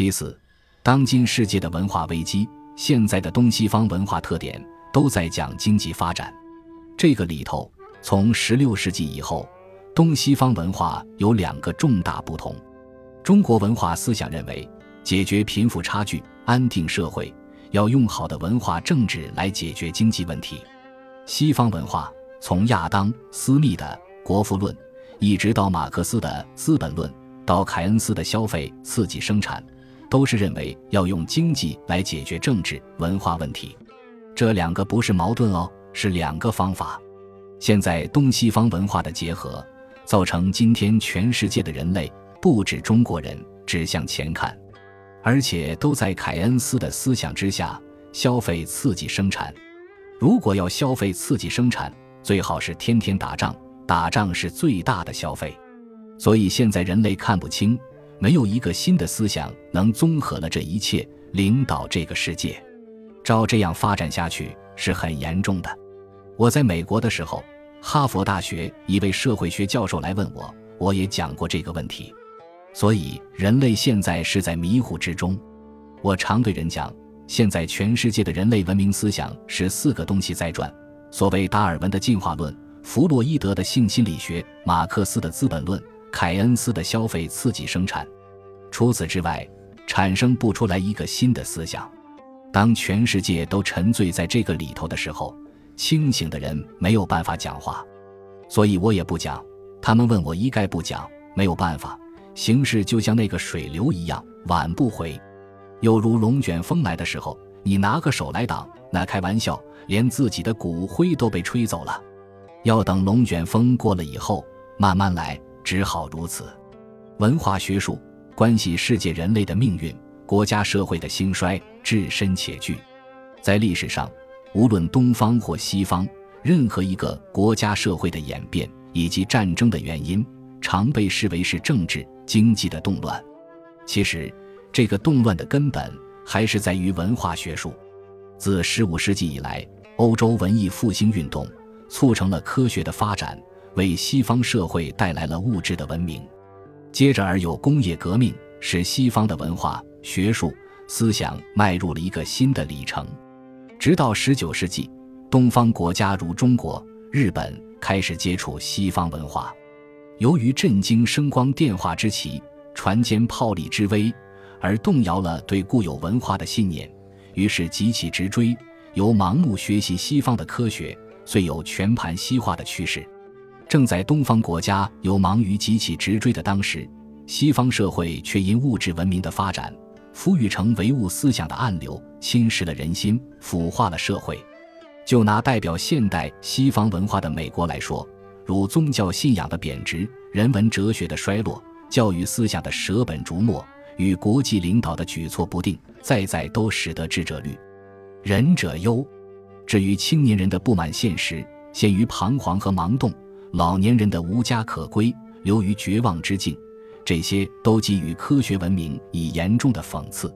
其次，当今世界的文化危机，现在的东西方文化特点都在讲经济发展。这个里头，从十六世纪以后，东西方文化有两个重大不同。中国文化思想认为，解决贫富差距、安定社会，要用好的文化政治来解决经济问题。西方文化从亚当·斯密的《国富论》，一直到马克思的《资本论》，到凯恩斯的消费刺激生产，都是认为要用经济来解决政治文化问题。这两个不是矛盾哦，是两个方法。现在东西方文化的结合，造成今天全世界的人类，不止中国人，只向前看，而且都在凯恩斯的思想之下，消费刺激生产。如果要消费刺激生产，最好是天天打仗，打仗是最大的消费。所以现在人类看不清，没有一个新的思想能综合了这一切，领导这个世界。照这样发展下去是很严重的。我在美国的时候，哈佛大学一位社会学教授来问我，我也讲过这个问题。所以人类现在是在迷糊之中。我常对人讲。现在全世界的人类文明思想是四个东西在转：所谓达尔文的进化论、弗洛伊德的性心理学、马克思的资本论、凯恩斯的消费刺激生产。除此之外，产生不出来一个新的思想。当全世界都沉醉在这个里头的时候，清醒的人没有办法讲话，所以我也不讲。他们问我一概不讲，没有办法，形势就像那个水流一样，挽不回。又如龙卷风来的时候，你拿个手来挡，那开玩笑，连自己的骨灰都被吹走了。要等龙卷风过了以后，慢慢来，只好如此。文化学术关系世界人类的命运，国家社会的兴衰，至深且巨。在历史上，无论东方或西方，任何一个国家社会的演变以及战争的原因，常被视为是政治经济的动乱。其实。这个动乱的根本还是在于文化学术。自十五世纪以来，欧洲文艺复兴运动促成了科学的发展，为西方社会带来了物质的文明。接着而有工业革命，使西方的文化、学术、思想迈入了一个新的里程。直到十九世纪，东方国家如中国、日本开始接触西方文化。由于震惊声光电化之奇，船坚炮利之威。而动摇了对固有文化的信念，于是急起直追，由盲目学习西方的科学，遂有全盘西化的趋势。正在东方国家有忙于急起直追的当时，西方社会却因物质文明的发展，赋予成唯物思想的暗流，侵蚀了人心，腐化了社会。就拿代表现代西方文化的美国来说，如宗教信仰的贬值、人文哲学的衰落、教育思想的舍本逐末。与国际领导的举措不定，再再都使得智者虑，仁者忧。至于青年人的不满现实，陷于彷徨和盲动；老年人的无家可归，流于绝望之境，这些都给予科学文明以严重的讽刺。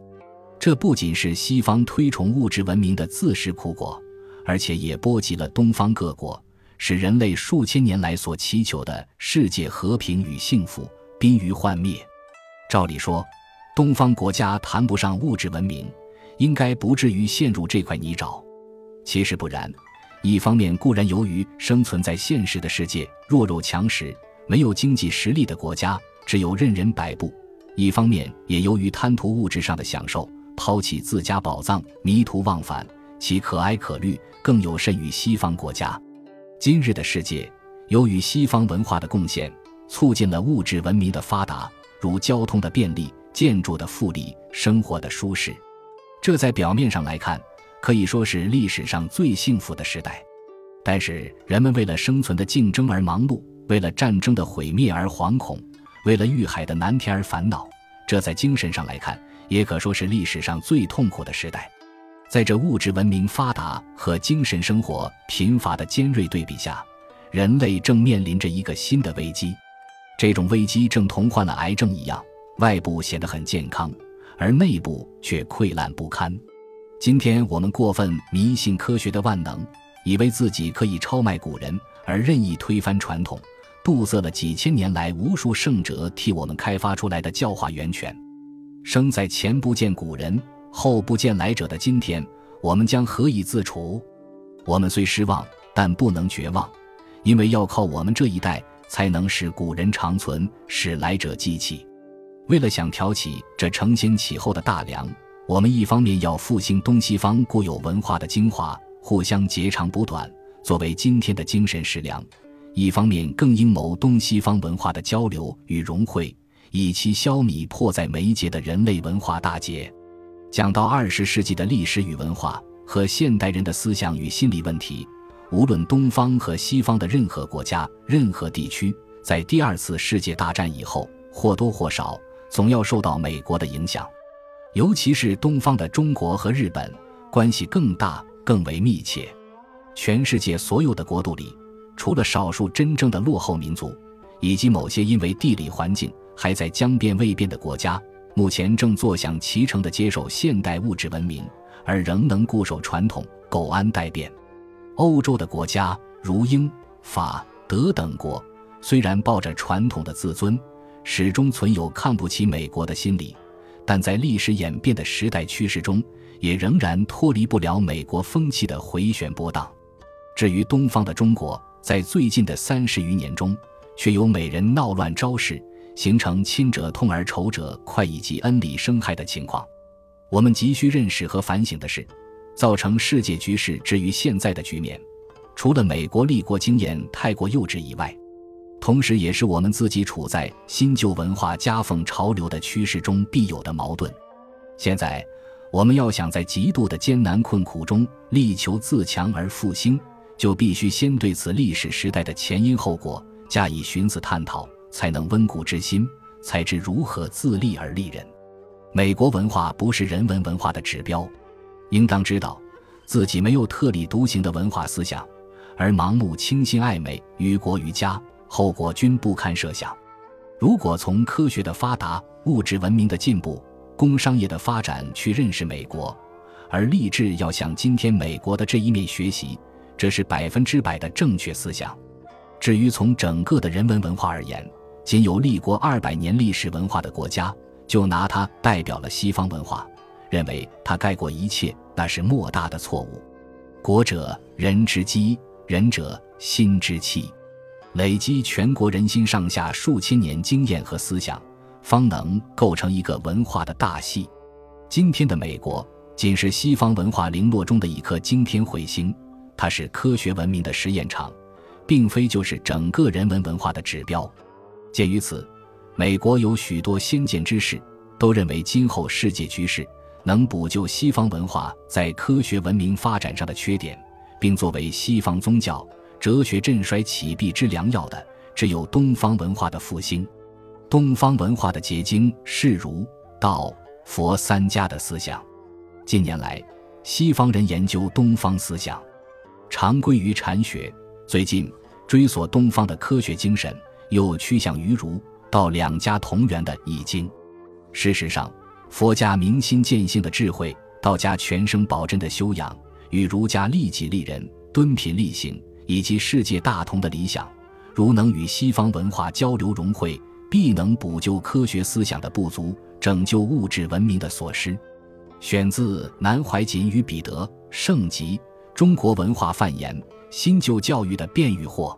这不仅是西方推崇物质文明的自食苦果，而且也波及了东方各国，使人类数千年来所祈求的世界和平与幸福濒于幻灭。照理说。东方国家谈不上物质文明，应该不至于陷入这块泥沼。其实不然，一方面固然由于生存在现实的世界，弱肉强食、没有经济实力的国家只有任人摆布；一方面也由于贪图物质上的享受，抛弃自家宝藏，迷途忘返，其可哀可虑，更有甚于西方国家。今日的世界，由于西方文化的贡献，促进了物质文明的发达，如交通的便利。建筑的富丽，生活的舒适，这在表面上来看，可以说是历史上最幸福的时代。但是，人们为了生存的竞争而忙碌，为了战争的毁灭而惶恐，为了遇海的难题而烦恼，这在精神上来看，也可说是历史上最痛苦的时代。在这物质文明发达和精神生活贫乏的尖锐对比下，人类正面临着一个新的危机。这种危机正同患了癌症一样。外部显得很健康，而内部却溃烂不堪。今天我们过分迷信科学的万能，以为自己可以超迈古人，而任意推翻传统，堵塞了几千年来无数圣者替我们开发出来的教化源泉。生在前不见古人，后不见来者的今天，我们将何以自处？我们虽失望，但不能绝望，因为要靠我们这一代，才能使古人长存，使来者记起。为了想挑起这承先启后的大梁，我们一方面要复兴东西方固有文化的精华，互相截长补短，作为今天的精神食粮；一方面更应谋东西方文化的交流与融汇，以期消弭迫在眉睫的人类文化大劫。讲到二十世纪的历史与文化和现代人的思想与心理问题，无论东方和西方的任何国家、任何地区，在第二次世界大战以后，或多或少。总要受到美国的影响，尤其是东方的中国和日本关系更大、更为密切。全世界所有的国度里，除了少数真正的落后民族，以及某些因为地理环境还在将变未变的国家，目前正坐享其成的接受现代物质文明，而仍能固守传统、苟安待变。欧洲的国家如英、法、德等国，虽然抱着传统的自尊。始终存有看不起美国的心理，但在历史演变的时代趋势中，也仍然脱离不了美国风气的回旋波荡。至于东方的中国，在最近的三十余年中，却有美人闹乱招式，形成亲者痛而仇者快以及恩里生害的情况。我们急需认识和反省的是，造成世界局势至于现在的局面，除了美国立国经验太过幼稚以外。同时，也是我们自己处在新旧文化夹缝潮流的趋势中必有的矛盾。现在，我们要想在极度的艰难困苦中力求自强而复兴，就必须先对此历史时代的前因后果加以寻思探讨，才能温故知新，才知如何自立而立人。美国文化不是人文文化的指标，应当知道，自己没有特立独行的文化思想，而盲目倾心爱美，于国于家。后果均不堪设想。如果从科学的发达、物质文明的进步、工商业的发展去认识美国，而立志要向今天美国的这一面学习，这是百分之百的正确思想。至于从整个的人文文化而言，仅有立国二百年历史文化的国家，就拿它代表了西方文化，认为它盖过一切，那是莫大的错误。国者，人之基；人者，心之气。累积全国人心上下数千年经验和思想，方能构成一个文化的大系。今天的美国仅是西方文化零落中的一颗惊天彗星，它是科学文明的实验场，并非就是整个人文文化的指标。鉴于此，美国有许多先见之士都认为，今后世界局势能补救西方文化在科学文明发展上的缺点，并作为西方宗教。哲学振衰起弊之良药的，只有东方文化的复兴。东方文化的结晶是儒、道、佛三家的思想。近年来，西方人研究东方思想，常归于禅学。最近，追索东方的科学精神，又趋向于儒、道两家同源的易经。事实上，佛家明心见性的智慧，道家全生保真的修养，与儒家利己利人、敦品利行。以及世界大同的理想，如能与西方文化交流融汇，必能补救科学思想的不足，拯救物质文明的所失。选自南怀瑾与彼得，圣吉，中国文化范言，新旧教育的变与惑。